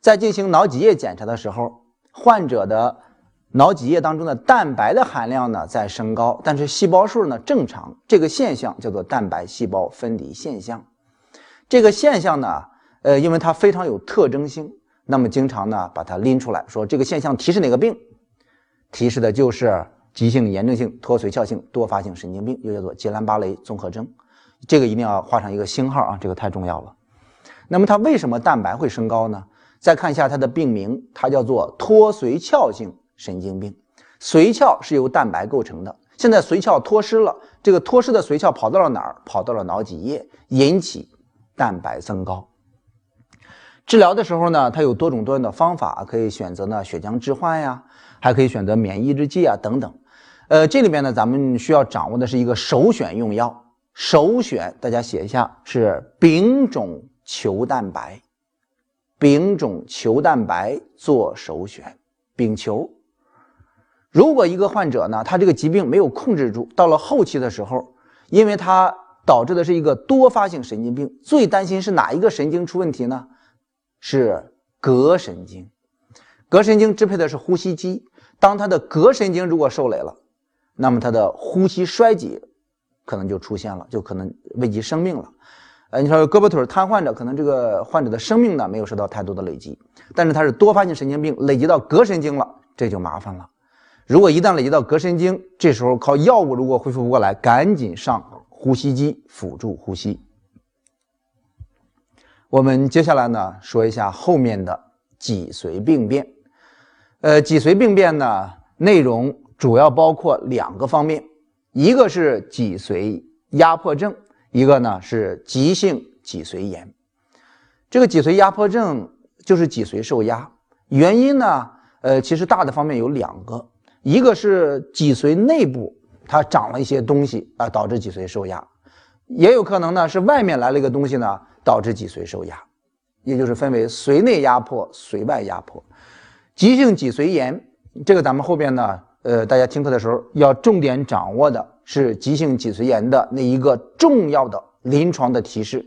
在进行脑脊液检查的时候，患者的脑脊液当中的蛋白的含量呢在升高，但是细胞数呢正常，这个现象叫做蛋白细胞分离现象。这个现象呢，呃，因为它非常有特征性，那么经常呢把它拎出来说，这个现象提示哪个病？提示的就是急性炎症性脱髓鞘性多发性神经病，又叫做吉兰巴雷综合征。这个一定要画上一个星号啊，这个太重要了。那么它为什么蛋白会升高呢？再看一下它的病名，它叫做脱髓鞘性。神经病，髓鞘是由蛋白构成的。现在髓鞘脱失了，这个脱失的髓鞘跑到了哪儿？跑到了脑脊液，引起蛋白增高。治疗的时候呢，它有多种多样的方法，可以选择呢血浆置换呀，还可以选择免疫抑制剂啊等等。呃，这里面呢，咱们需要掌握的是一个首选用药，首选大家写一下是丙种球蛋白，丙种球蛋白做首选，丙球。如果一个患者呢，他这个疾病没有控制住，到了后期的时候，因为他导致的是一个多发性神经病，最担心是哪一个神经出问题呢？是膈神经。膈神经支配的是呼吸机，当他的膈神经如果受累了，那么他的呼吸衰竭可能就出现了，就可能危及生命了。呃，你说胳膊腿瘫痪者，可能这个患者的生命呢没有受到太多的累积，但是他是多发性神经病，累积到膈神经了，这就麻烦了。如果一旦累积到膈神经，这时候靠药物如果恢复不过来，赶紧上呼吸机辅助呼吸。我们接下来呢说一下后面的脊髓病变。呃，脊髓病变呢内容主要包括两个方面，一个是脊髓压迫症，一个呢是急性脊髓炎。这个脊髓压迫症就是脊髓受压，原因呢，呃，其实大的方面有两个。一个是脊髓内部它长了一些东西啊，导致脊髓受压，也有可能呢是外面来了一个东西呢，导致脊髓受压，也就是分为髓内压迫、髓外压迫。急性脊髓炎，这个咱们后边呢，呃，大家听课的时候要重点掌握的是急性脊髓炎的那一个重要的临床的提示。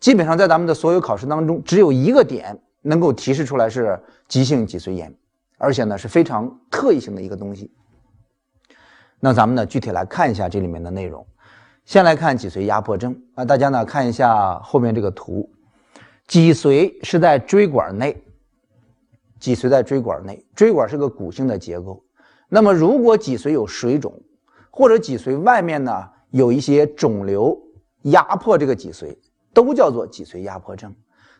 基本上在咱们的所有考试当中，只有一个点能够提示出来是急性脊髓炎。而且呢是非常特异性的一个东西。那咱们呢具体来看一下这里面的内容。先来看脊髓压迫症啊，大家呢看一下后面这个图，脊髓是在椎管内，脊髓在椎管内，椎管是个骨性的结构。那么如果脊髓有水肿，或者脊髓外面呢有一些肿瘤压迫这个脊髓，都叫做脊髓压迫症。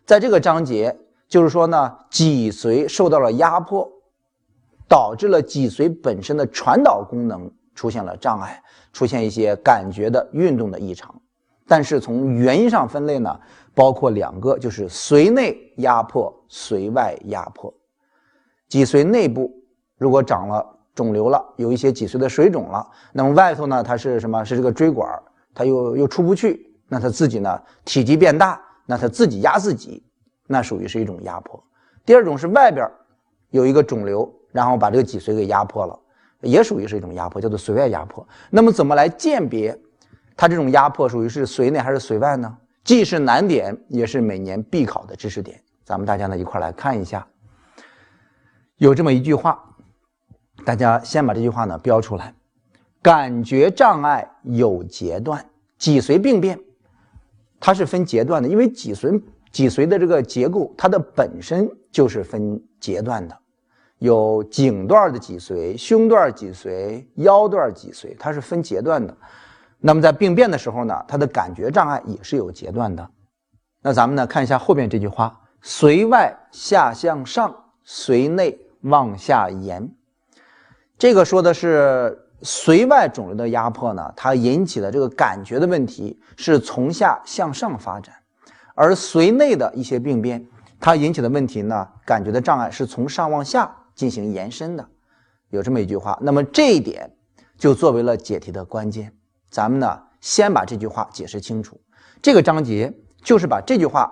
在这个章节就是说呢，脊髓受到了压迫。导致了脊髓本身的传导功能出现了障碍，出现一些感觉的运动的异常。但是从原因上分类呢，包括两个，就是髓内压迫、髓外压迫。脊髓内部如果长了肿瘤了，有一些脊髓的水肿了，那么外头呢，它是什么？是这个椎管，它又又出不去，那它自己呢体积变大，那它自己压自己，那属于是一种压迫。第二种是外边有一个肿瘤。然后把这个脊髓给压迫了，也属于是一种压迫，叫做髓外压迫。那么怎么来鉴别它这种压迫属于是髓内还是髓外呢？既是难点，也是每年必考的知识点。咱们大家呢一块来看一下，有这么一句话，大家先把这句话呢标出来：感觉障碍有阶段，脊髓病变它是分阶段的，因为脊髓脊髓的这个结构它的本身就是分阶段的。有颈段的脊髓、胸段脊髓、腰段脊髓，它是分阶段的。那么在病变的时候呢，它的感觉障碍也是有阶段的。那咱们呢看一下后边这句话：髓外下向上，髓内往下延。这个说的是髓外肿瘤的压迫呢，它引起的这个感觉的问题是从下向上发展，而髓内的一些病变，它引起的问题呢，感觉的障碍是从上往下。进行延伸的，有这么一句话，那么这一点就作为了解题的关键。咱们呢，先把这句话解释清楚。这个章节就是把这句话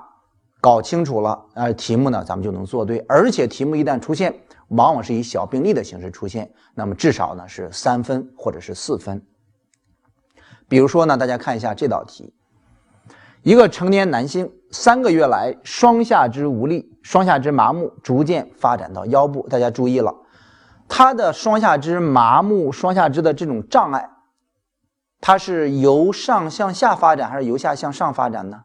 搞清楚了，呃，题目呢咱们就能做对。而且题目一旦出现，往往是以小病例的形式出现，那么至少呢是三分或者是四分。比如说呢，大家看一下这道题：一个成年男性三个月来双下肢无力、双下肢麻木，逐渐发展到腰部。大家注意了，他的双下肢麻木、双下肢的这种障碍，它是由上向下发展还是由下向上发展呢？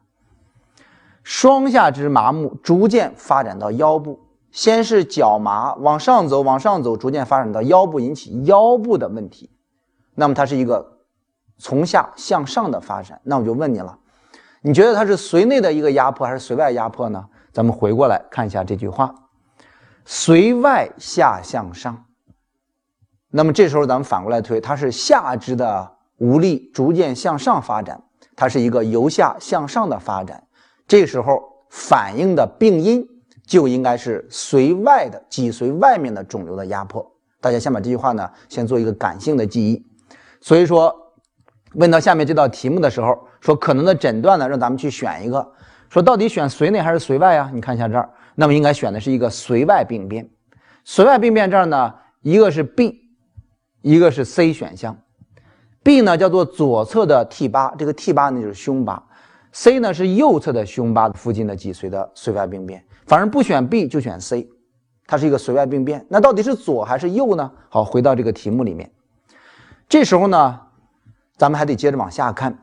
双下肢麻木，逐渐发展到腰部。先是脚麻，往上走，往上走，逐渐发展到腰部，引起腰部的问题。那么它是一个从下向上的发展。那我就问你了，你觉得它是髓内的一个压迫还是髓外压迫呢？咱们回过来看一下这句话：髓外下向上。那么这时候咱们反过来推，它是下肢的无力逐渐向上发展，它是一个由下向上的发展。这时候反映的病因。就应该是髓外的脊髓外面的肿瘤的压迫。大家先把这句话呢，先做一个感性的记忆。所以说，问到下面这道题目的时候，说可能的诊断呢，让咱们去选一个，说到底选髓内还是髓外啊？你看一下这儿，那么应该选的是一个髓外病变。髓外病变这儿呢，一个是 B，一个是 C 选项。B 呢叫做左侧的 T 八，这个 T 八呢就是胸八；C 呢是右侧的胸八附近的脊髓的髓外病变。反正不选 B 就选 C，它是一个髓外病变。那到底是左还是右呢？好，回到这个题目里面。这时候呢，咱们还得接着往下看。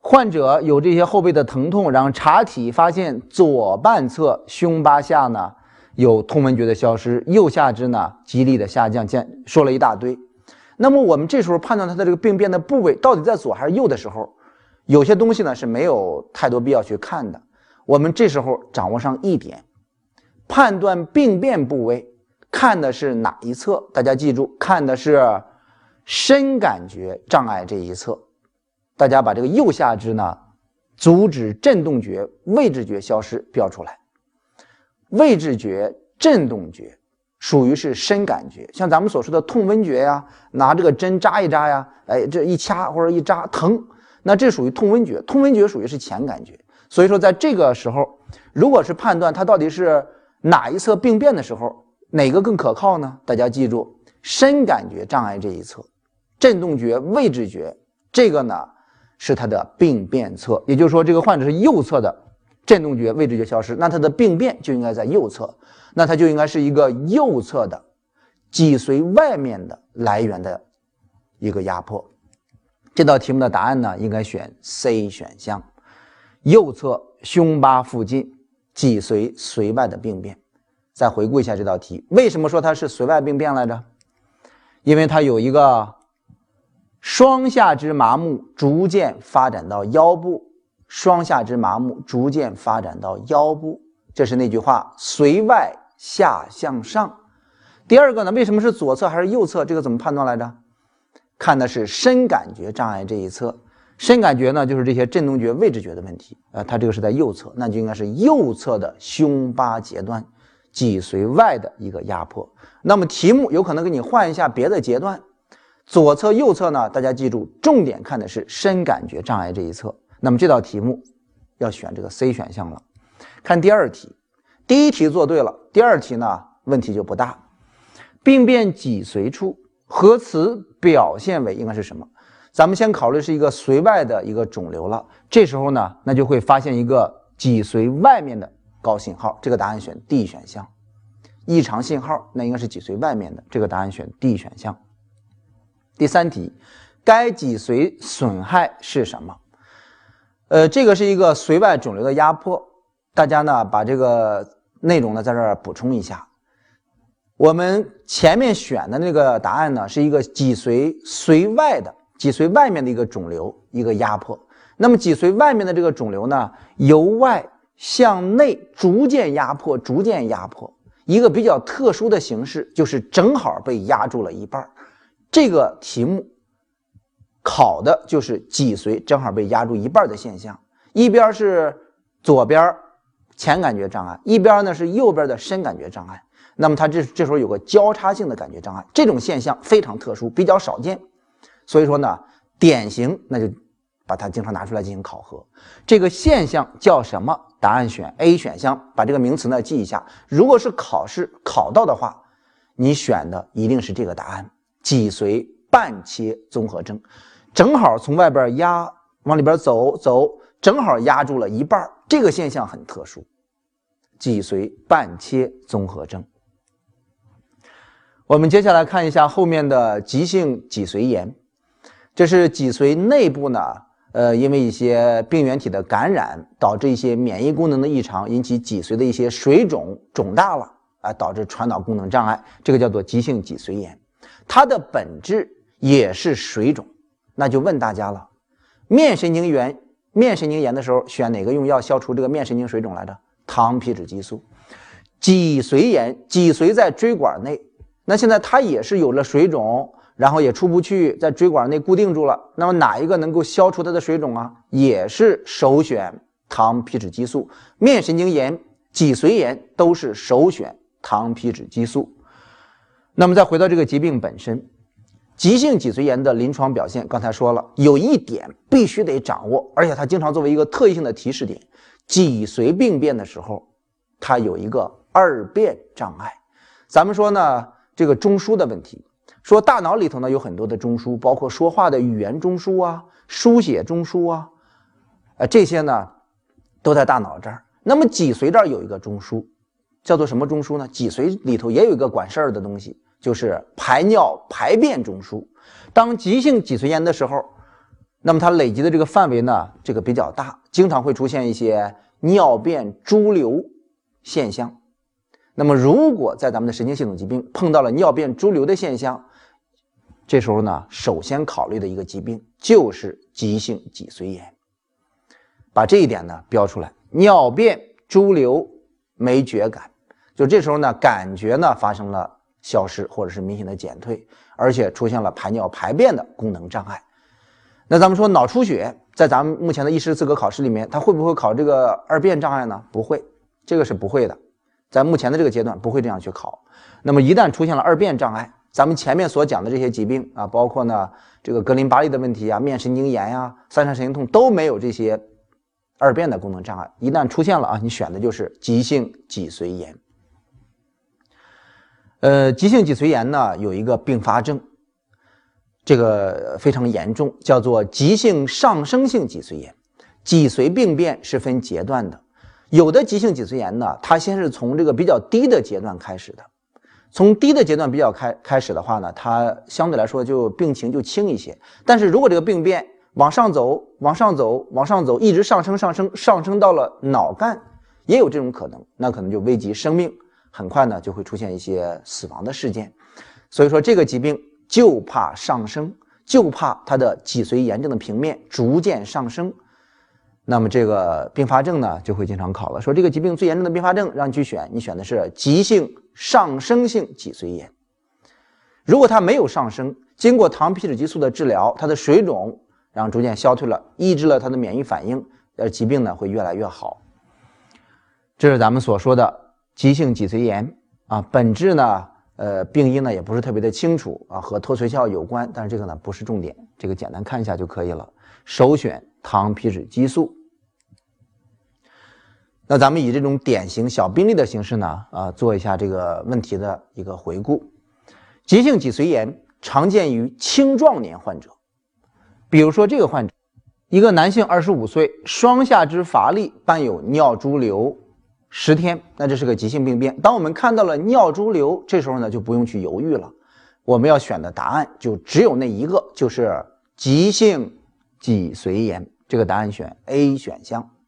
患者有这些后背的疼痛，然后查体发现左半侧胸八下呢有痛闻觉的消失，右下肢呢肌力的下降，见说了一大堆。那么我们这时候判断他的这个病变的部位到底在左还是右的时候，有些东西呢是没有太多必要去看的。我们这时候掌握上一点，判断病变部位看的是哪一侧？大家记住，看的是深感觉障碍这一侧。大家把这个右下肢呢，阻止振动觉、位置觉消失标出来。位置觉、振动觉属于是深感觉，像咱们所说的痛温觉呀，拿这个针扎一扎呀，哎，这一掐或者一扎疼，那这属于痛温觉。痛温觉属于是浅感觉。所以说，在这个时候，如果是判断它到底是哪一侧病变的时候，哪个更可靠呢？大家记住，深感觉障碍这一侧，振动觉、位置觉，这个呢是它的病变侧。也就是说，这个患者是右侧的振动觉、位置觉消失，那它的病变就应该在右侧，那它就应该是一个右侧的脊髓外面的来源的一个压迫。这道题目的答案呢，应该选 C 选项。右侧胸八附近脊髓髓外的病变，再回顾一下这道题，为什么说它是髓外病变来着？因为它有一个双下肢麻木逐渐发展到腰部，双下肢麻木逐渐发展到腰部，这是那句话髓外下向上。第二个呢，为什么是左侧还是右侧？这个怎么判断来着？看的是深感觉障碍这一侧。深感觉呢，就是这些振动觉、位置觉的问题。呃，它这个是在右侧，那就应该是右侧的胸八节段脊髓外的一个压迫。那么题目有可能给你换一下别的阶段，左侧、右侧呢？大家记住，重点看的是深感觉障碍这一侧。那么这道题目要选这个 C 选项了。看第二题，第一题做对了，第二题呢问题就不大。病变脊髓处核磁表现为应该是什么？咱们先考虑是一个髓外的一个肿瘤了，这时候呢，那就会发现一个脊髓外面的高信号，这个答案选 D 选项。异常信号，那应该是脊髓外面的，这个答案选 D 选项。第三题，该脊髓损害是什么？呃，这个是一个髓外肿瘤的压迫，大家呢把这个内容呢在这儿补充一下。我们前面选的那个答案呢是一个脊髓髓外的。脊髓外面的一个肿瘤，一个压迫。那么脊髓外面的这个肿瘤呢，由外向内逐渐压迫，逐渐压迫。一个比较特殊的形式，就是正好被压住了一半。这个题目考的就是脊髓正好被压住一半的现象。一边是左边前感觉障碍，一边呢是右边的深感觉障碍。那么它这这时候有个交叉性的感觉障碍，这种现象非常特殊，比较少见。所以说呢，典型那就把它经常拿出来进行考核。这个现象叫什么？答案选 A 选项，把这个名词呢记一下。如果是考试考到的话，你选的一定是这个答案：脊髓半切综合征。正好从外边压往里边走走，正好压住了一半这个现象很特殊，脊髓半切综合征。我们接下来看一下后面的急性脊髓炎，这是脊髓内部呢，呃，因为一些病原体的感染，导致一些免疫功能的异常，引起脊髓的一些水肿肿大了，啊，导致传导功能障碍，这个叫做急性脊髓炎，它的本质也是水肿。那就问大家了，面神经炎、面神经炎的时候选哪个用药消除这个面神经水肿来着？糖皮质激素。脊髓炎，脊髓在椎管内。那现在它也是有了水肿，然后也出不去，在椎管内固定住了。那么哪一个能够消除它的水肿啊？也是首选糖皮质激素。面神经炎、脊髓炎都是首选糖皮质激素。那么再回到这个疾病本身，急性脊髓炎的临床表现，刚才说了，有一点必须得掌握，而且它经常作为一个特异性的提示点：脊髓病变的时候，它有一个二变障碍。咱们说呢？这个中枢的问题，说大脑里头呢有很多的中枢，包括说话的语言中枢啊、书写中枢啊，呃，这些呢都在大脑这儿。那么脊髓这儿有一个中枢，叫做什么中枢呢？脊髓里头也有一个管事儿的东西，就是排尿排便中枢。当急性脊髓炎的时候，那么它累积的这个范围呢，这个比较大，经常会出现一些尿便潴留现象。那么，如果在咱们的神经系统疾病碰到了尿便潴留的现象，这时候呢，首先考虑的一个疾病就是急性脊髓炎。把这一点呢标出来，尿便潴留没觉感，就这时候呢，感觉呢发生了消失或者是明显的减退，而且出现了排尿排便的功能障碍。那咱们说脑出血，在咱们目前的医师资格考试里面，它会不会考这个二便障碍呢？不会，这个是不会的。在目前的这个阶段不会这样去考，那么一旦出现了二便障碍，咱们前面所讲的这些疾病啊，包括呢这个格林巴利的问题啊、面神经炎呀、三叉神经痛都没有这些二便的功能障碍。一旦出现了啊，你选的就是急性脊髓炎。呃，急性脊髓炎呢有一个并发症，这个非常严重，叫做急性上升性脊髓炎。脊髓病变是分阶段的。有的急性脊髓炎呢，它先是从这个比较低的阶段开始的，从低的阶段比较开开始的话呢，它相对来说就病情就轻一些。但是如果这个病变往上走，往上走，往上走，一直上升上升上升到了脑干，也有这种可能，那可能就危及生命，很快呢就会出现一些死亡的事件。所以说这个疾病就怕上升，就怕它的脊髓炎症的平面逐渐上升。那么这个并发症呢，就会经常考了。说这个疾病最严重的并发症，让你去选，你选的是急性上升性脊髓炎。如果它没有上升，经过糖皮质激素的治疗，它的水肿然后逐渐消退了，抑制了它的免疫反应，呃，疾病呢会越来越好。这是咱们所说的急性脊髓炎啊，本质呢，呃，病因呢也不是特别的清楚啊，和脱髓鞘有关，但是这个呢不是重点，这个简单看一下就可以了。首选糖皮质激素。那咱们以这种典型小病例的形式呢，啊，做一下这个问题的一个回顾。急性脊髓炎常见于青壮年患者，比如说这个患者，一个男性，二十五岁，双下肢乏力，伴有尿潴留十天，那这是个急性病变。当我们看到了尿潴留，这时候呢就不用去犹豫了，我们要选的答案就只有那一个，就是急性脊髓炎。这个答案选 A 选项。